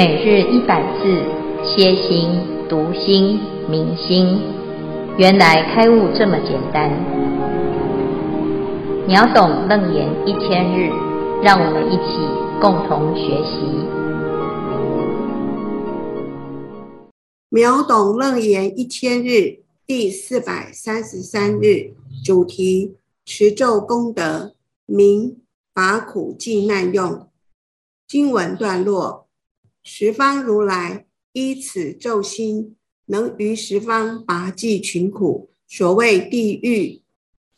每日一百字，歇心、读心、明心，原来开悟这么简单。秒懂楞严一千日，让我们一起共同学习。秒懂楞严一千日第四百三十三日主题：持咒功德，名拔苦济难用。经文段落。十方如来依此咒心，能于十方拔济群苦。所谓地狱、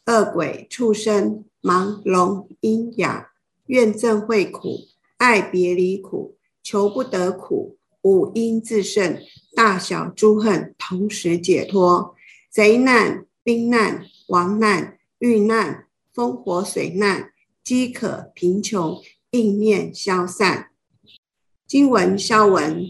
恶鬼、畜生、盲聋、瘖哑，怨憎会苦、爱别离苦、求不得苦、五阴炽盛、大小诸恨，同时解脱。贼难、兵难、亡难、遇难、风火水难、饥渴贫穷，应念消散。经文消文，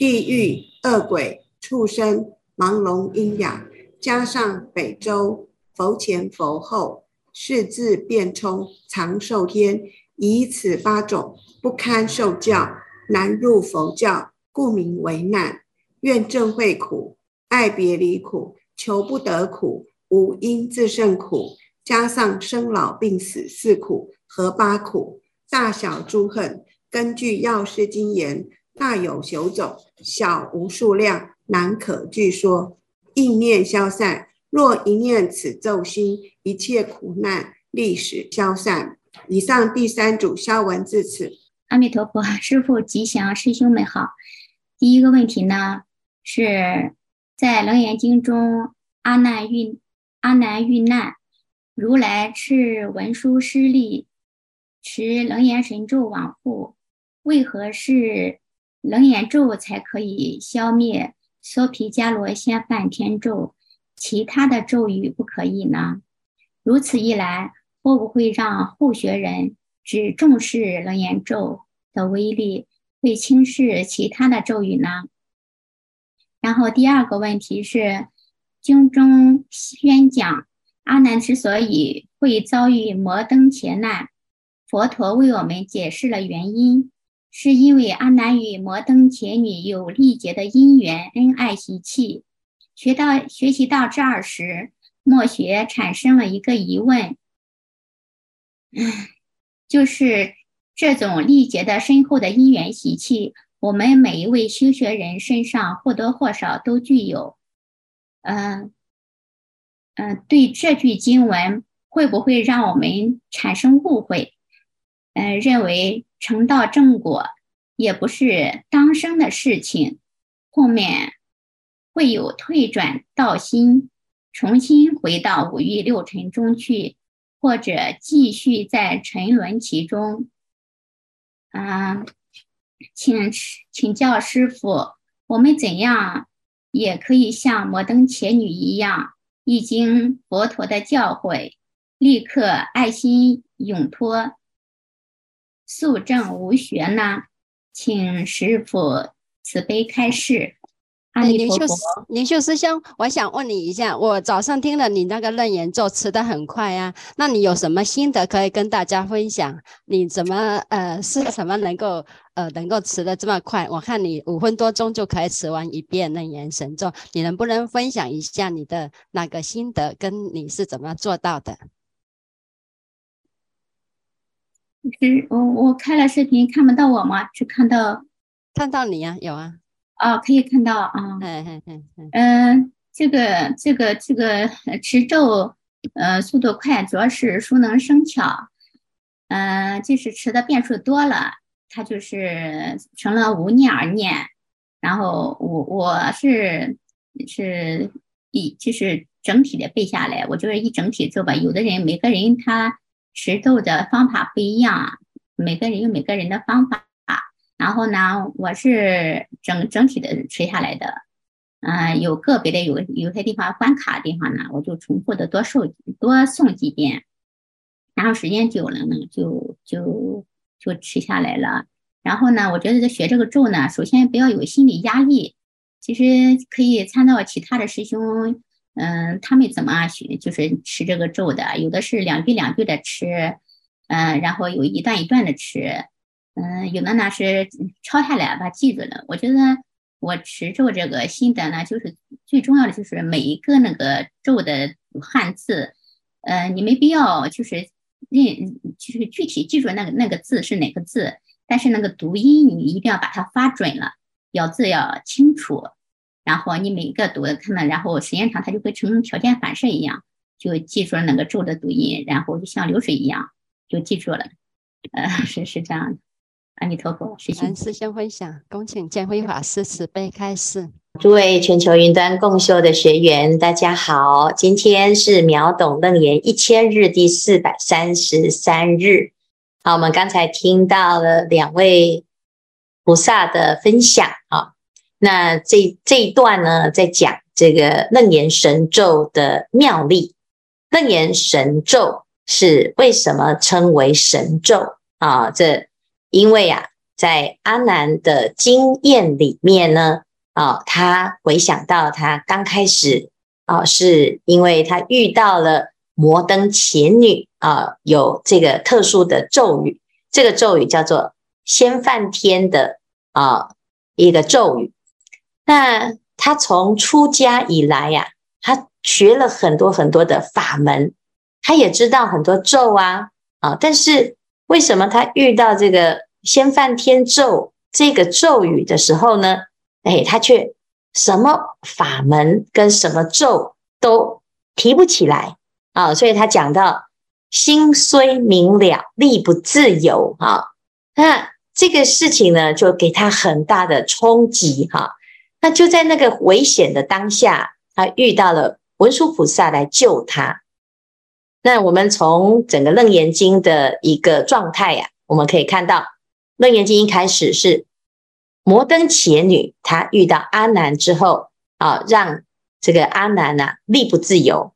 地狱、恶鬼、畜生、盲聋、瘖哑，加上北周佛前佛后，释字辩聪长寿天，以此八种不堪受教，难入佛教，故名为难。怨憎会苦、爱别离苦、求不得苦、五阴炽盛苦，加上生老病死四苦，和八苦，大小诸恨。根据药师经言，大有九种，小无数量，难可具说。应念消散，若一念此咒心，一切苦难立时消散。以上第三组消文至此。阿弥陀佛，师父吉祥，师兄们好。第一个问题呢，是在《楞严经》中，阿难遇阿难遇难，如来敕文殊师利持楞严神咒往复。为何是楞严咒才可以消灭娑毗迦罗仙梵天咒，其他的咒语不可以呢？如此一来，会不会让后学人只重视楞严咒的威力，会轻视其他的咒语呢？然后第二个问题是，经中宣讲阿难之所以会遭遇摩登劫难，佛陀为我们解释了原因。是因为阿难与摩登伽女有历劫的因缘恩爱习气，学到学习到这儿时，末学产生了一个疑问，就是这种历劫的深厚的因缘习气，我们每一位修学人身上或多或少都具有。嗯嗯，对这句经文会不会让我们产生误会？嗯，认为。成道正果也不是当生的事情，后面会有退转道心，重新回到五欲六尘中去，或者继续在沉沦其中。啊，请请教师父，我们怎样也可以像摩登伽女一样，一经佛陀的教诲，立刻爱心永脱。速证无学呢，请师傅慈悲开示。阿弥陀佛，灵秀师兄，我想问你一下，我早上听了你那个楞严咒，持得很快啊，那你有什么心得可以跟大家分享？你怎么呃是什么能够呃能够持得这么快？我看你五分多钟就可以吃完一遍楞严神咒，你能不能分享一下你的那个心得，跟你是怎么做到的？是我我开了视频看不到我吗？只看到。看到你呀、啊，有啊，啊，可以看到啊，嗯嗯嗯嗯，嗯，这个这个这个持咒，呃，速度快，主要是熟能生巧，嗯、呃，就是持的遍数多了，它就是成了无念而念，然后我我是是一就是整体的背下来，我就是一整体做吧，有的人每个人他。持咒的方法不一样，每个人有每个人的方法。然后呢，我是整整体的持下来的。嗯、有个别的有有些地方关卡的地方呢，我就重复的多受多诵几遍。然后时间久了呢，就就就持下来了。然后呢，我觉得这学这个咒呢，首先不要有心理压力，其实可以参照其他的师兄。嗯，他们怎么学？就是持这个咒的，有的是两句两句的持，嗯，然后有一段一段的持，嗯，有的呢是抄下来把记住了。我觉得我持咒这个心得呢，就是最重要的就是每一个那个咒的汉字，呃，你没必要就是认，就是具体记住那个那个字是哪个字，但是那个读音你一定要把它发准了，咬字要清楚。然后你每一个读的看到，然后时间长它就会成条件反射一样，就记住了那个咒的读音，然后就像流水一样就记住了。呃，是是这样的。阿弥陀佛，谢谢。师先分享，恭请见辉法师慈悲开示。诸位全球云端共修的学员，大家好，今天是秒懂楞严一千日第四百三十三日。好，我们刚才听到了两位菩萨的分享啊，那这这一段呢，在讲这个楞严神咒的妙力。楞严神咒是为什么称为神咒啊？这因为啊，在阿难的经验里面呢，啊，他回想到他刚开始啊，是因为他遇到了摩登伽女啊，有这个特殊的咒语，这个咒语叫做先梵天的啊一个咒语。那他从出家以来呀，他学了很多很多的法门，他也知道很多咒啊啊，但是为什么他遇到这个？先犯天咒这个咒语的时候呢，哎，他却什么法门跟什么咒都提不起来啊，所以他讲到心虽明了，力不自由啊。那这个事情呢，就给他很大的冲击哈。那就在那个危险的当下，他遇到了文殊菩萨来救他。那我们从整个楞严经的一个状态呀，我们可以看到。楞严经一开始是摩登伽女，她遇到阿难之后啊，让这个阿难呐力不自由。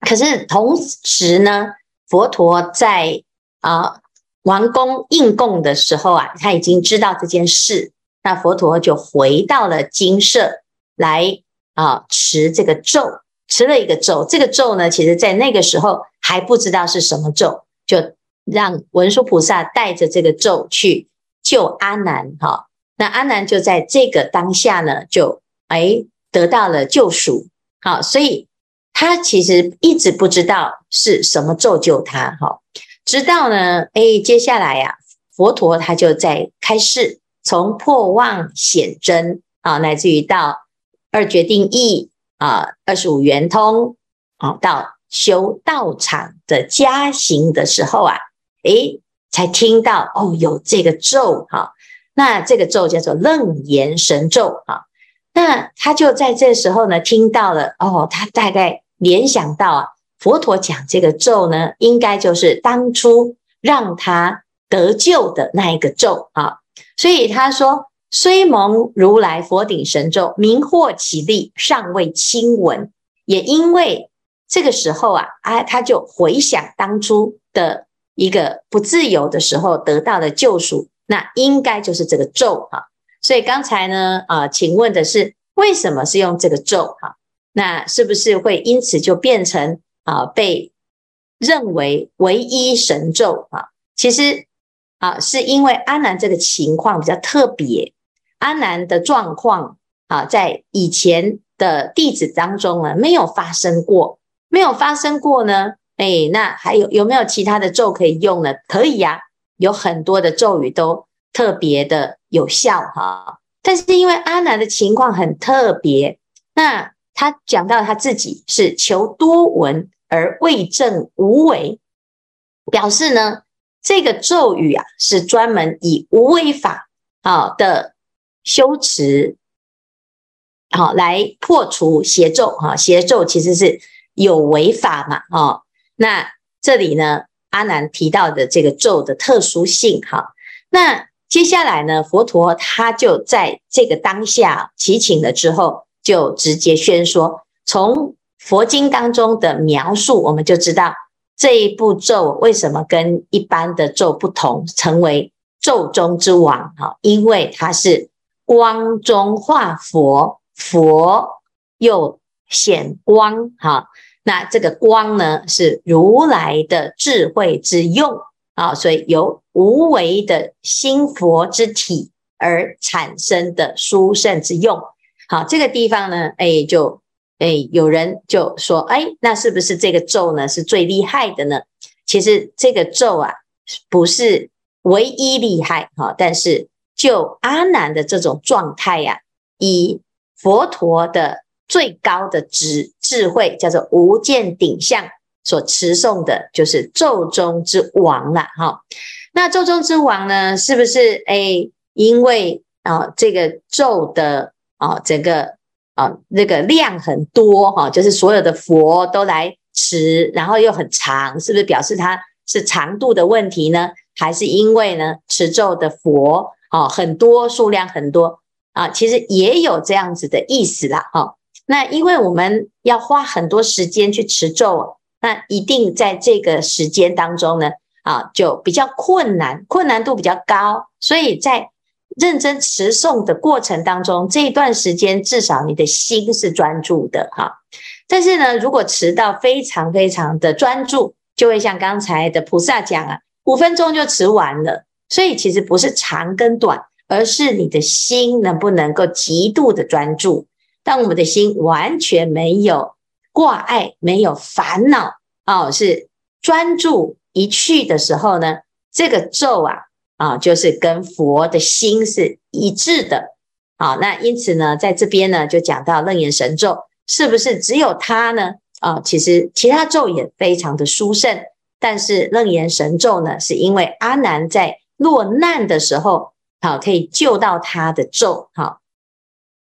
可是同时呢，佛陀在啊王宫应供的时候啊，他已经知道这件事，那佛陀就回到了精舍来啊持这个咒，持了一个咒。这个咒呢，其实在那个时候还不知道是什么咒，就。让文殊菩萨带着这个咒去救阿难，哈，那阿难就在这个当下呢，就哎得到了救赎，好，所以他其实一直不知道是什么咒救他，哈，直到呢，哎，接下来呀，佛陀他就在开示，从破妄显真啊，乃至于到二决定义啊，二十五圆通啊，到修道场的加行的时候啊。诶，才听到哦，有这个咒哈，那这个咒叫做楞严神咒啊。那他就在这时候呢，听到了哦，他大概联想到啊，佛陀讲这个咒呢，应该就是当初让他得救的那一个咒啊。所以他说，虽蒙如来佛顶神咒，名获其力，尚未亲闻。也因为这个时候啊，啊，他就回想当初的。一个不自由的时候得到的救赎，那应该就是这个咒哈。所以刚才呢，啊，请问的是为什么是用这个咒哈？那是不是会因此就变成啊被认为唯一神咒啊？其实啊，是因为阿南这个情况比较特别，阿南的状况啊，在以前的弟子当中呢，没有发生过，没有发生过呢。哎，那还有有没有其他的咒可以用呢？可以呀，有很多的咒语都特别的有效哈。但是因为阿南的情况很特别，那他讲到他自己是求多闻而未证无为，表示呢这个咒语啊是专门以无为法啊的修持好来破除邪咒哈。邪咒其实是有为法嘛，哈。那这里呢，阿难提到的这个咒的特殊性，哈，那接下来呢，佛陀他就在这个当下祈请了之后，就直接宣说，从佛经当中的描述，我们就知道这一部咒为什么跟一般的咒不同，成为咒中之王，哈，因为它是光中化佛，佛又显光，哈。那这个光呢，是如来的智慧之用啊，所以由无为的心佛之体而产生的殊胜之用。好，这个地方呢，哎，就哎有人就说，哎，那是不是这个咒呢是最厉害的呢？其实这个咒啊，不是唯一厉害哈，但是就阿难的这种状态呀，以佛陀的最高的智智慧，叫做无间顶相。所持诵的就是咒中之王了哈，那咒中之王呢，是不是哎？因为啊，这个咒的啊，整个啊，那个量很多哈，就是所有的佛都来持，然后又很长，是不是表示它是长度的问题呢？还是因为呢，持咒的佛啊很多，数量很多啊？其实也有这样子的意思啦哈。那因为我们要花很多时间去持咒。那一定在这个时间当中呢，啊，就比较困难，困难度比较高，所以在认真持诵的过程当中，这一段时间至少你的心是专注的哈。但是呢，如果持到非常非常的专注，就会像刚才的菩萨讲啊，五分钟就持完了。所以其实不是长跟短，而是你的心能不能够极度的专注。当我们的心完全没有。挂碍没有烦恼哦，是专注一去的时候呢，这个咒啊啊，就是跟佛的心是一致的。好，那因此呢，在这边呢就讲到楞严神咒，是不是只有它呢？啊，其实其他咒也非常的殊胜，但是楞严神咒呢，是因为阿难在落难的时候，好可以救到他的咒，好，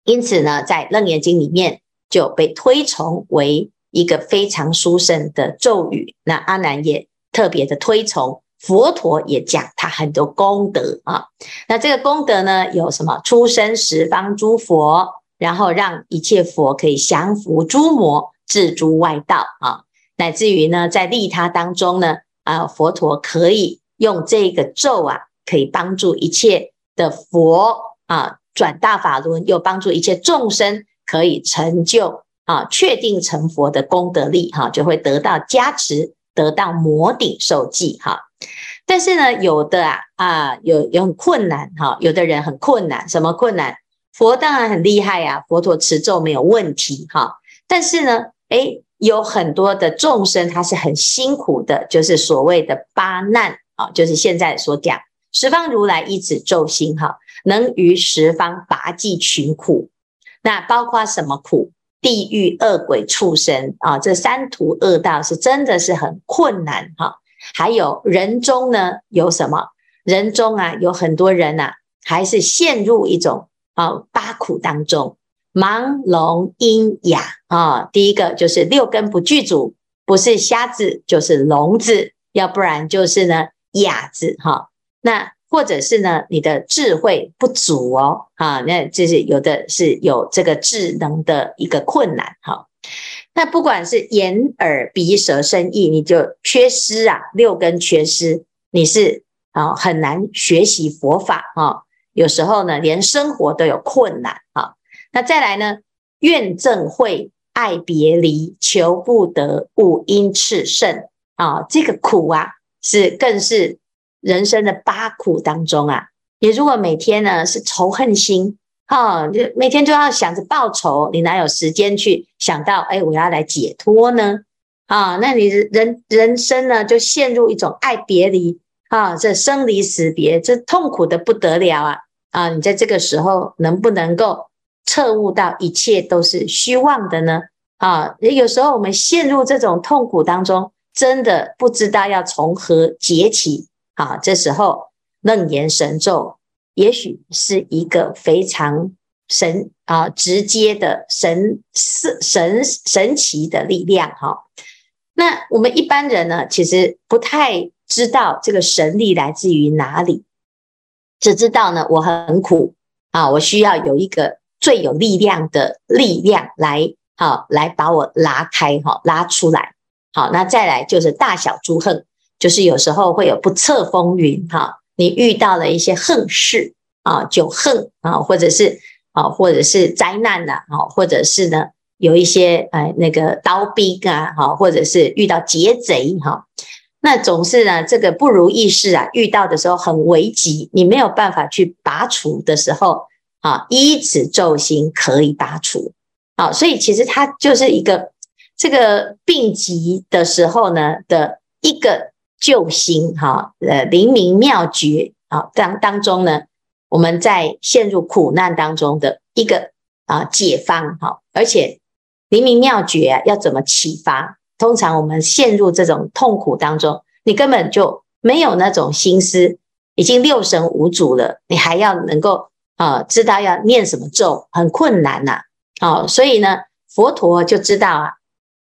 因此呢，在楞严经里面。就被推崇为一个非常殊胜的咒语。那阿难也特别的推崇，佛陀也讲他很多功德啊。那这个功德呢，有什么？出生十方诸佛，然后让一切佛可以降伏诸魔，治诸外道啊。乃至于呢，在利他当中呢，啊，佛陀可以用这个咒啊，可以帮助一切的佛啊转大法轮，又帮助一切众生。可以成就啊，确定成佛的功德力哈，就会得到加持，得到摩顶受记哈。但是呢，有的啊啊，有有很困难哈，有的人很困难，什么困难？佛当然很厉害呀，佛陀持咒没有问题哈。但是呢，诶，有很多的众生他是很辛苦的，就是所谓的八难啊，就是现在所讲十方如来一指咒心哈，能于十方拔济群苦。那包括什么苦？地狱、恶鬼、畜生啊，这三途恶道是真的是很困难哈。还有人中呢，有什么？人中啊，有很多人呐、还是陷入一种啊八苦当中，盲聋瘖哑啊。第一个就是六根不具足，不是瞎子就是聋子，要不然就是呢哑子哈。那或者是呢，你的智慧不足哦，啊，那就是有的是有这个智能的一个困难哈。那不管是眼耳鼻舌身意，你就缺失啊，六根缺失，你是啊很难学习佛法啊。有时候呢，连生活都有困难啊。那再来呢，怨憎会爱别离，求不得，五因炽盛啊，这个苦啊，是更是。人生的八苦当中啊，你如果每天呢是仇恨心，哈，就每天就要想着报仇，你哪有时间去想到，哎，我要来解脱呢？啊，那你人人生呢就陷入一种爱别离，啊，这生离死别，这痛苦的不得了啊！啊，你在这个时候能不能够彻悟到一切都是虚妄的呢？啊，有时候我们陷入这种痛苦当中，真的不知道要从何解起。啊，这时候楞严神咒也许是一个非常神啊直接的神神神奇的力量哈。那我们一般人呢，其实不太知道这个神力来自于哪里，只知道呢我很苦啊，我需要有一个最有力量的力量来好来把我拉开哈，拉出来。好，那再来就是大小诸恨。就是有时候会有不测风云哈，你遇到了一些横事啊，就横啊，或者是啊，或者是灾难呐，啊，或者是呢，有一些哎那个刀兵啊，哈，或者是遇到劫贼哈，那总是呢，这个不如意事啊，遇到的时候很危急，你没有办法去拔除的时候，啊，依此咒心可以拔除。啊，所以其实它就是一个这个病急的时候呢的一个救星哈，呃，灵明妙诀啊，当当中呢，我们在陷入苦难当中的一个啊解方哈，而且灵明妙诀啊，要怎么启发？通常我们陷入这种痛苦当中，你根本就没有那种心思，已经六神无主了，你还要能够啊、知道要念什么咒，很困难呐、啊。所以呢，佛陀就知道啊，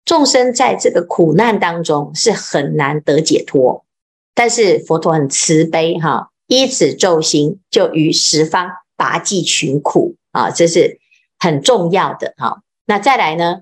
众生在这个苦难当中是很难得解脱，但是佛陀很慈悲哈、依此咒心就于十方拔济群苦啊、这是很重要的哈、那再来呢？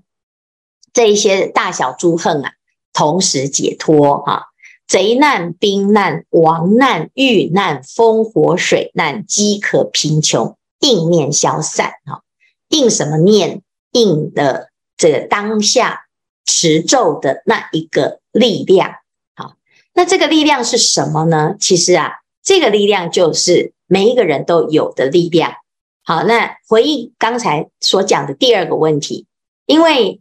这一些大小诸横啊，同时解脱哈、贼难、兵难、亡难、遇难、风火水难、饥渴贫穷，应念消散哈。应什么念？应的这个当下持咒的那一个力量。好，那这个力量是什么呢？其实啊，这个力量就是每一个人都有的力量。好，那回应刚才所讲的第二个问题，因为。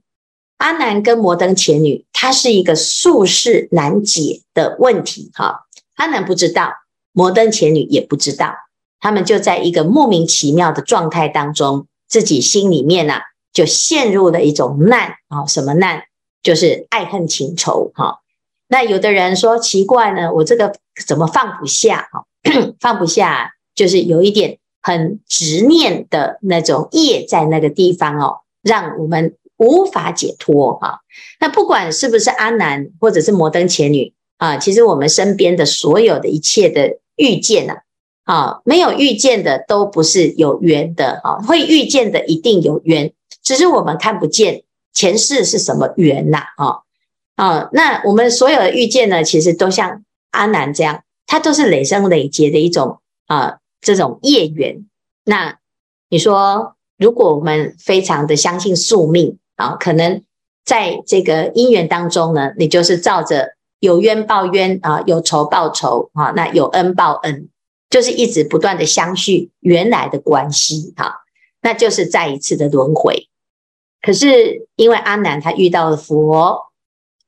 阿南跟摩登前女，它是一个宿世难解的问题。哈，阿南不知道，摩登前女也不知道，他们就在一个莫名其妙的状态当中，自己心里面啊，就陷入了一种难啊。什么难？就是爱恨情仇。哈，那有的人说奇怪呢，我这个怎么放不下？哈，放不下，就是有一点很执念的那种业在那个地方哦，让我们。无法解脱哈，那不管是不是阿难或者是摩登前女啊，其实我们身边的所有的一切的遇见呐，啊，没有遇见的都不是有缘的啊，会遇见的一定有缘，只是我们看不见前世是什么缘呐，啊啊，那我们所有的遇见呢，其实都像阿南这样，它都是累生累劫的一种啊这种业缘。那你说，如果我们非常的相信宿命，啊，可能在这个因缘当中呢，你就是照着有冤报冤啊，有仇报仇啊，那有恩报恩，就是一直不断的相续原来的关系哈，那就是再一次的轮回。可是因为阿难他遇到了佛，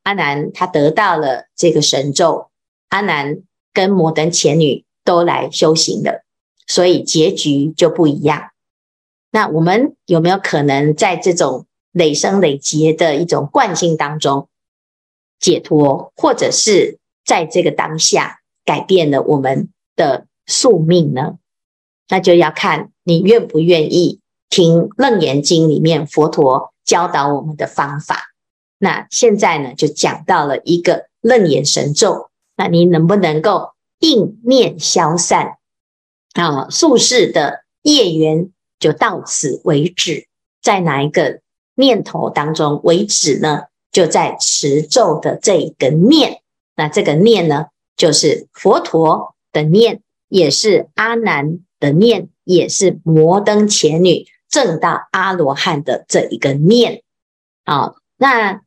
阿难他得到了这个神咒，阿难跟摩登伽女都来修行了，所以结局就不一样。那我们有没有可能在这种累生累劫的一种惯性当中解脱，或者是在这个当下改变了我们的宿命呢？那就要看你愿不愿意听《楞严经》里面佛陀教导我们的方法。那现在呢，就讲到了一个楞严神咒，那你能不能够应念消散啊？宿世的业缘就到此为止，在哪一个？念头当中为止呢，就在持咒的这一个念，那这个念呢，就是佛陀的念，也是阿难的念，也是摩登伽女证到阿罗汉的这一个念。好，那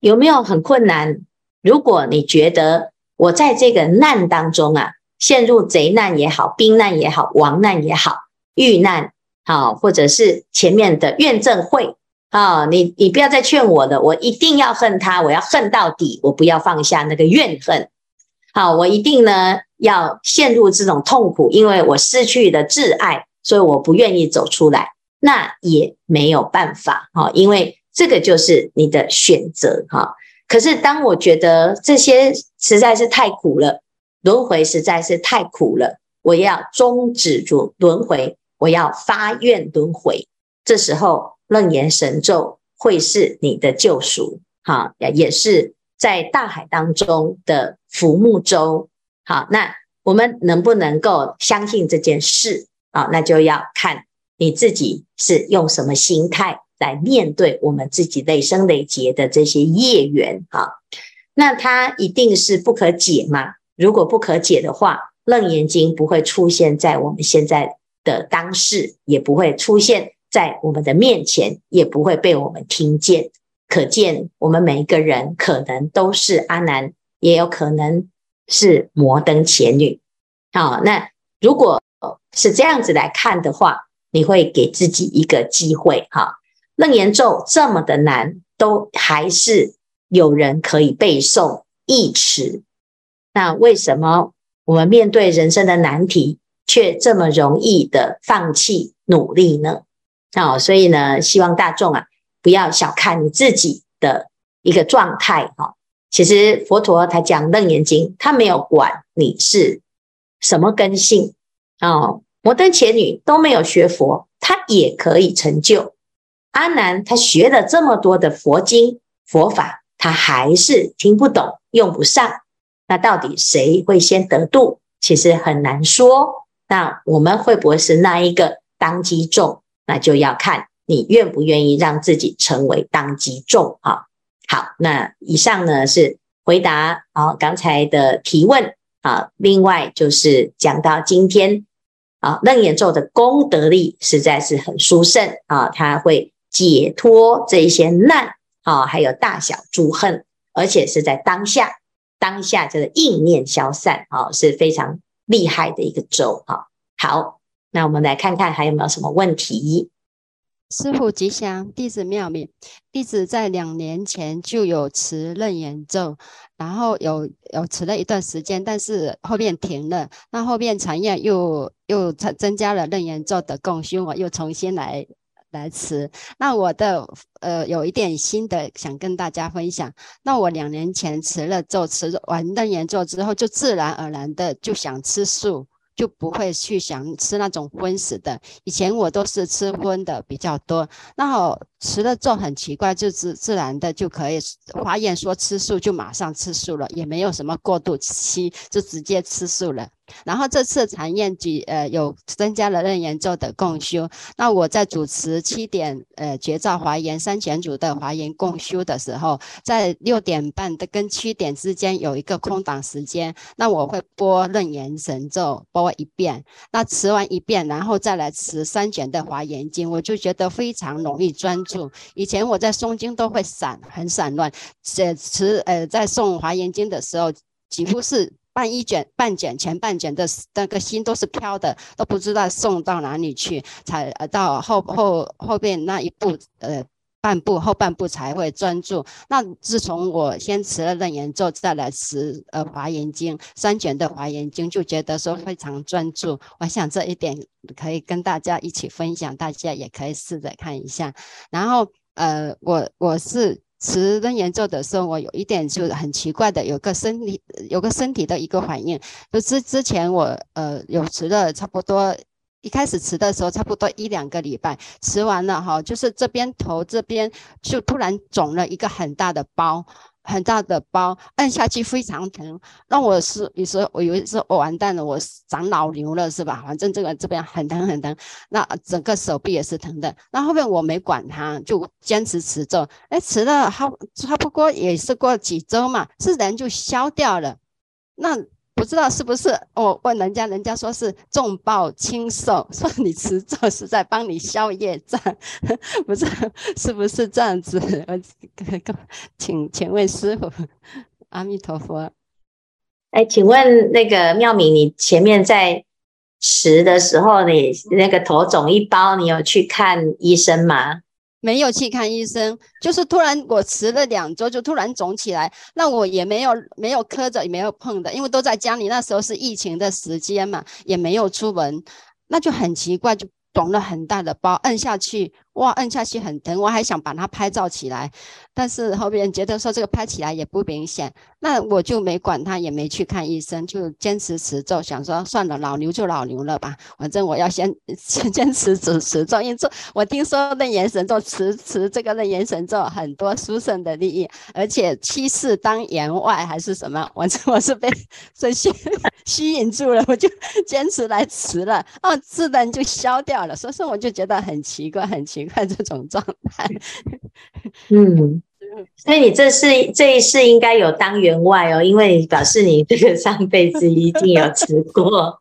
有没有很困难？如果你觉得我在这个难当中啊，陷入贼难也好，兵难也好，亡难也好，遇难好，或者是前面的怨憎会。啊、你你不要再劝我了，我一定要恨他，我要恨到底，我不要放下那个怨恨。好，我一定呢要陷入这种痛苦，因为我失去了挚爱，所以我不愿意走出来。那也没有办法哈，因为这个就是你的选择哈。可是当我觉得这些实在是太苦了，轮回实在是太苦了，我要终止住轮回，我要发愿轮回，这时候。楞严神咒会是你的救赎，哈，也是在大海当中的浮木舟，好，那我们能不能够相信这件事啊？那就要看你自己是用什么心态来面对我们自己累生累劫的这些业缘，哈，那它一定是不可解吗？如果不可解的话，楞严经不会出现在我们现在的当世，也不会出现。在我们的面前，也不会被我们听见。可见，我们每一个人可能都是阿难也有可能是摩登伽女。好，那如果是这样子来看的话，你会给自己一个机会哈。楞严咒这么的难，都还是有人可以背诵忆持。那为什么我们面对人生的难题，却这么容易的放弃努力呢？哦，所以呢，希望大众啊，不要小看你自己的一个状态哈。其实佛陀他讲楞严经，他没有管你是什么根性哦，摩登前女都没有学佛，她也可以成就。阿难他学了这么多的佛经佛法，他还是听不懂，用不上。那到底谁会先得度？其实很难说。那我们会不会是那一个当机众？那就要看你愿不愿意让自己成为当机众啊。好，那以上呢是回答啊刚才的提问啊。另外就是讲到今天啊，楞严咒的功德力实在是很殊胜啊，它会解脱这一些难啊，还有大小诸恨，而且是在当下，当下这个应念消散啊，是非常厉害的一个咒啊。好。那我们来看看还有没有什么问题？师父吉祥，弟子妙敏，弟子在两年前就有持楞严咒，然后有有持了一段时间，但是后面停了。那后面禅院又又增增加了楞严咒的供修，我又重新来来持。那我的呃有一点新的想跟大家分享。那我两年前持了咒，持完楞严咒之后，就自然而然的就想吃素。就不会去想吃那种荤食的。以前我都是吃荤的比较多，那好吃了就很奇怪，就自自然的就可以。华严说吃素就马上吃素了，也没有什么过渡期，就直接吃素了。然后这次禅院举呃有增加了楞严咒的共修，那我在主持七点呃觉照华严三全组的华严共修的时候，在六点半的跟七点之间有一个空档时间，那我会播楞严神咒播一遍，那持完一遍，然后再来持三卷的华严经，我就觉得非常容易专注。以前我在诵经都会散很散乱，写持呃在诵华严经的时候几乎是。半一卷、半卷、前半卷的那个心都是飘的，都不知道送到哪里去，才到后后后边那一步呃半步后半步才会专注。那自从我先持了楞严咒，再来持呃华严经三卷的华严经，就觉得说非常专注。我想这一点可以跟大家一起分享，大家也可以试着看一下。然后呃我我是。持楞严咒的时候，我有一点就很奇怪的，有个身体有个身体的一个反应。就之之前我呃有持了差不多，一开始持的时候差不多一两个礼拜，持完了哈，就是这边头这边就突然肿了一个很大的包。很大的包，按下去非常疼，那我是你说我以为是我完蛋了，我长脑瘤了是吧？反正这个这边很疼很疼，那整个手臂也是疼的。那后面我没管它，就坚持持咒，哎，持了好差不多也是过几周嘛，自然就消掉了。那。不知道是不是我问人家，人家说是重报轻受，说你持咒是在帮你消业障，不知道是不是这样子？我请请问师傅，阿弥陀佛。哎，请问那个妙敏，你前面在持的时候，你那个头肿一包，你有去看医生吗？没有去看医生，就是突然我迟了两周就突然肿起来，那我也没有没有磕着也没有碰的，因为都在家里，那时候是疫情的时间嘛，也没有出门，那就很奇怪，就肿了很大的包，按下去。哇，按下去很疼，我还想把它拍照起来，但是后边觉得说这个拍起来也不明显，那我就没管它，也没去看医生，就坚持持咒，想说算了，老牛就老牛了吧，反正我要先先坚持持持咒，因为这我听说楞严神咒持持这个楞严神咒很多殊胜的利益，而且七世当员外还是什么，我我是被这些吸引住了，我就坚持来持了，哦，自然就消掉了，所以说我就觉得很奇怪，很奇怪。你看这种状态，嗯，所以你这是这一世应该有当员外哦，因为表示你这个上辈子一定有吃过。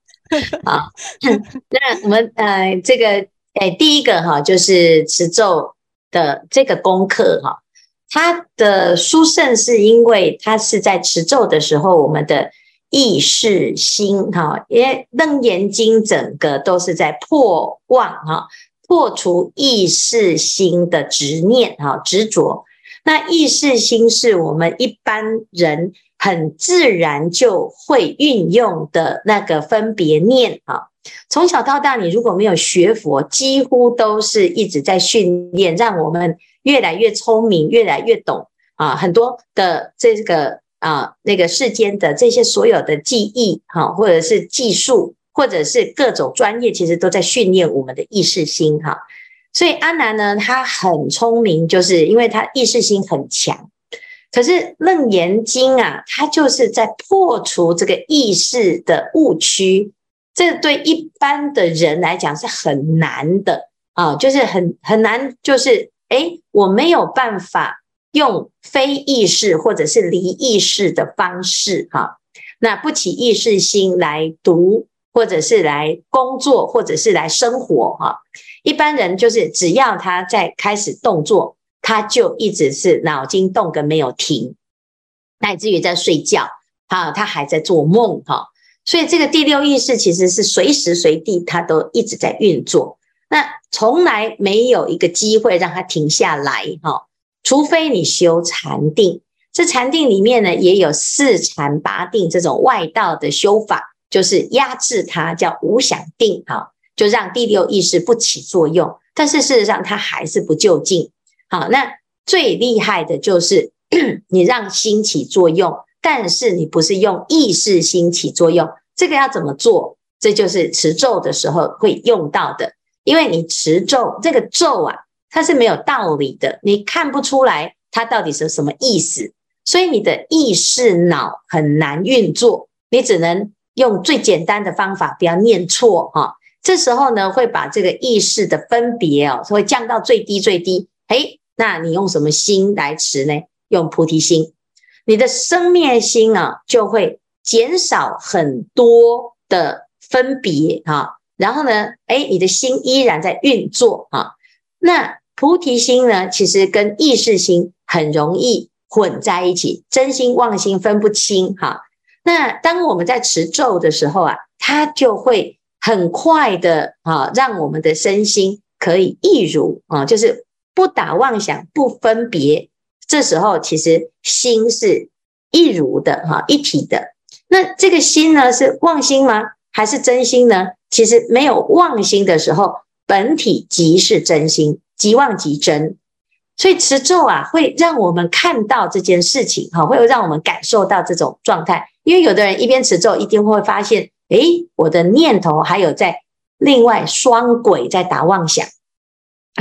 好，那我们呃这个哎第一个哈就是持咒的这个功课哈，它的殊胜是因为它是在持咒的时候，我们的意识心哈，因为楞严经整个都是在破妄哈，破除意识心的执念哈执着。那意识心是我们一般人很自然就会运用的那个分别念哈。从小到大，你如果没有学佛，几乎都是一直在训练，让我们越来越聪明，越来越懂啊。很多的这个啊，那个世间的这些所有的技艺哈，或者是技术，或者是各种专业，其实都在训练我们的意识心哈。所以阿南呢，他很聪明，就是因为他意识心很强。可是《楞严经》啊，它就是在破除这个意识的误区，这对一般的人来讲是很难的啊，就是很很难，就是诶，我没有办法用非意识或者是离意识的方式哈、那不起意识心来读，或者是来工作，或者是来生活哈。一般人就是只要他在开始动作，他就一直是脑筋动个没有停，乃至于在睡觉，哈，他还在做梦，哈，所以这个第六意识其实是随时随地他都一直在运作，那从来没有一个机会让他停下来，哈，除非你修禅定，这禅定里面呢也有四禅八定这种外道的修法，就是压制它，叫无想定，哈。就让第六意识不起作用，但是事实上它还是不究竟。好，那最厉害的就是 你让心起作用，但是你不是用意识心起作用。这个要怎么做？这就是持咒的时候会用到的。因为你持咒，这个咒啊，它是没有道理的，你看不出来它到底是什么意思，所以你的意识脑很难运作。你只能用最简单的方法，不要念错哈。这时候呢，会把这个意识的分别哦，会降到最低最低。诶，那你用什么心来持呢？用菩提心，你的生灭心啊，就会减少很多的分别哈。然后呢，诶，你的心依然在运作啊。那菩提心呢，其实跟意识心很容易混在一起，真心妄心分不清哈。那当我们在持咒的时候啊，它就会。很快的啊，让我们的身心可以一如啊，就是不打妄想，不分别。这时候其实心是一如的哈，一体的。那这个心呢，是妄心吗？还是真心呢？其实没有妄心的时候，本体即是真心，即妄即真。所以持咒啊，会让我们看到这件事情哈，会让我们感受到这种状态。因为有的人一边持咒，一定会发现。诶，我的念头还有在另外双轨在打妄想，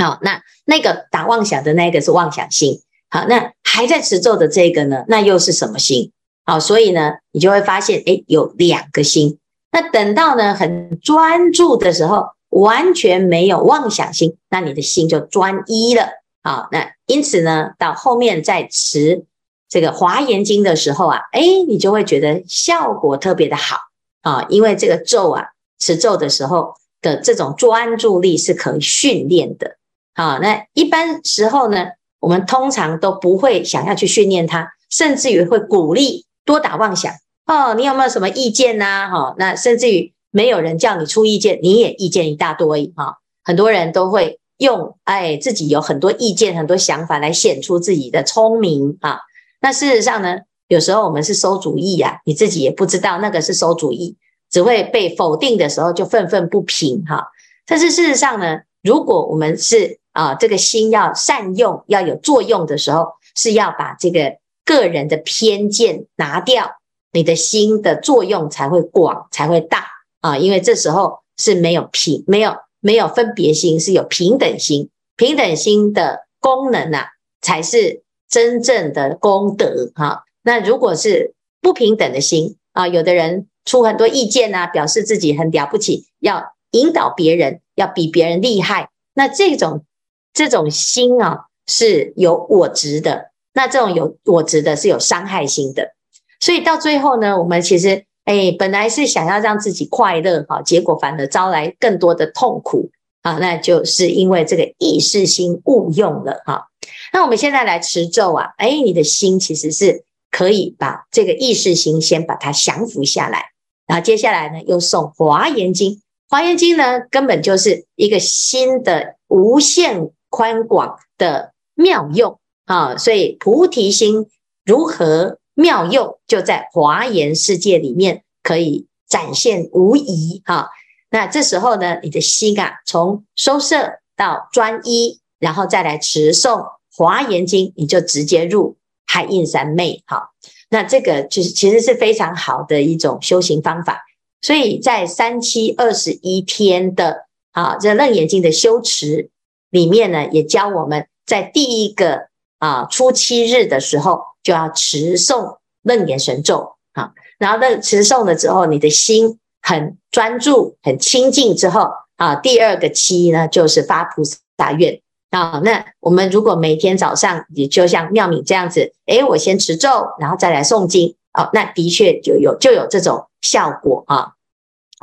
好，那那个打妄想的那个是妄想心，好，那还在持咒的这个呢，那又是什么心？好，所以呢，你就会发现，诶，有两个心。那等到呢很专注的时候，完全没有妄想心，那你的心就专一了。好，那因此呢，到后面再持这个华严经的时候啊，诶，你就会觉得效果特别的好。啊，因为这个咒啊，持咒的时候的这种专注力是可以训练的。好，那一般时候呢，我们通常都不会想要去训练它，甚至于会鼓励多打妄想。哦，你有没有什么意见呐？哈，那甚至于没有人叫你出意见，你也意见一大堆。哈，很多人都会用哎自己有很多意见、很多想法来显出自己的聪明。啊，那事实上呢？有时候我们是馊主意呀，你自己也不知道那个是馊主意，只会被否定的时候就愤愤不平哈。但是事实上呢，如果我们是啊这个心要善用，要有作用的时候，是要把这个个人的偏见拿掉，你的心的作用才会广，才会大啊。因为这时候是没有平，没有没有分别心，是有平等心，平等心的功能啊，才是真正的功德哈。那如果是不平等的心啊，有的人出很多意见啊，表示自己很了不起，要引导别人，要比别人厉害。那这种这种心啊，是有我执的。那这种有我执的，是有伤害心的。所以到最后呢，我们其实哎，本来是想要让自己快乐哈，结果反而招来更多的痛苦。啊，那就是因为这个意识心误用了哈。那我们现在来持咒啊，哎，你的心其实是可以把这个意识心先把它降服下来，然后接下来呢，又诵华严经。华严经呢，根本就是一个心的无限宽广的妙用啊，所以菩提心如何妙用，就在华严世界里面可以展现无疑哈。那这时候呢，你的心啊，从收摄到专一，然后再来持诵华严经，你就直接入海印三昧哈。那这个就是其实是非常好的一种修行方法。所以在三七二十一天的啊这楞严经的修持里面呢，也教我们在第一个啊初七日的时候就要持诵楞严神咒啊，然后那持诵了之后，你的心很专注、很清净之后啊，第二个七呢就是发菩萨愿啊。那我们如果每天早上也就像妙敏这样子，诶，我先持咒，然后再来诵经。哦，那的确就有就有这种效果啊，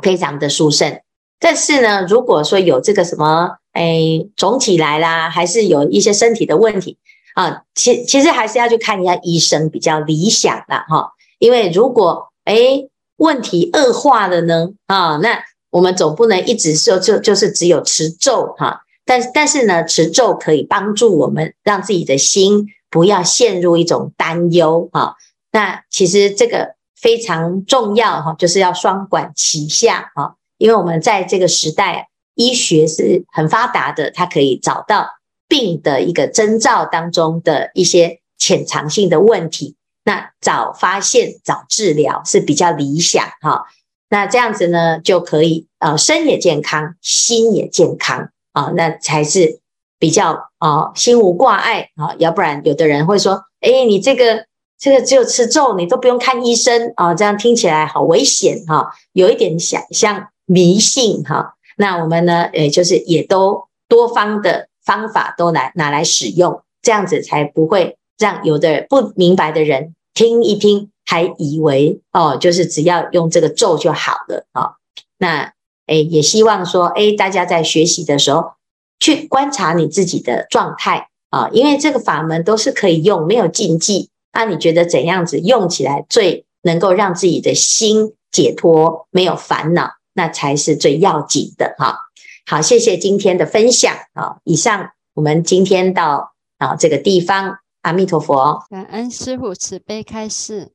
非常的殊胜。但是呢，如果说有这个什么，哎，肿起来啦，还是有一些身体的问题啊，其其实还是要去看一下医生比较理想的哈。因为如果哎问题恶化了呢，啊，那我们总不能一直说就就是只有持咒哈。但但是呢，持咒可以帮助我们让自己的心不要陷入一种担忧哈。那其实这个非常重要哈，就是要双管齐下哈，因为我们在这个时代，医学是很发达的，它可以找到病的一个征兆当中的一些潜藏性的问题，那早发现早治疗是比较理想哈。那这样子呢，就可以呃身也健康，心也健康啊，那才是比较啊心无挂碍啊，要不然有的人会说，哎，你这个。这个只有持咒，你都不用看医生啊，这样听起来好危险哈，有一点想像迷信哈。那我们呢，诶，就是也都多方的方法都来拿来使用，这样子才不会让有的不明白的人听一听，还以为哦，就是只要用这个咒就好了啊。那诶，也希望说，诶，大家在学习的时候去观察你自己的状态啊，因为这个法门都是可以用，没有禁忌。那你觉得怎样子用起来最能够让自己的心解脱，没有烦恼，那才是最要紧的哈。好，谢谢今天的分享啊。以上我们今天到啊这个地方，阿弥陀佛，感恩师父慈悲开示。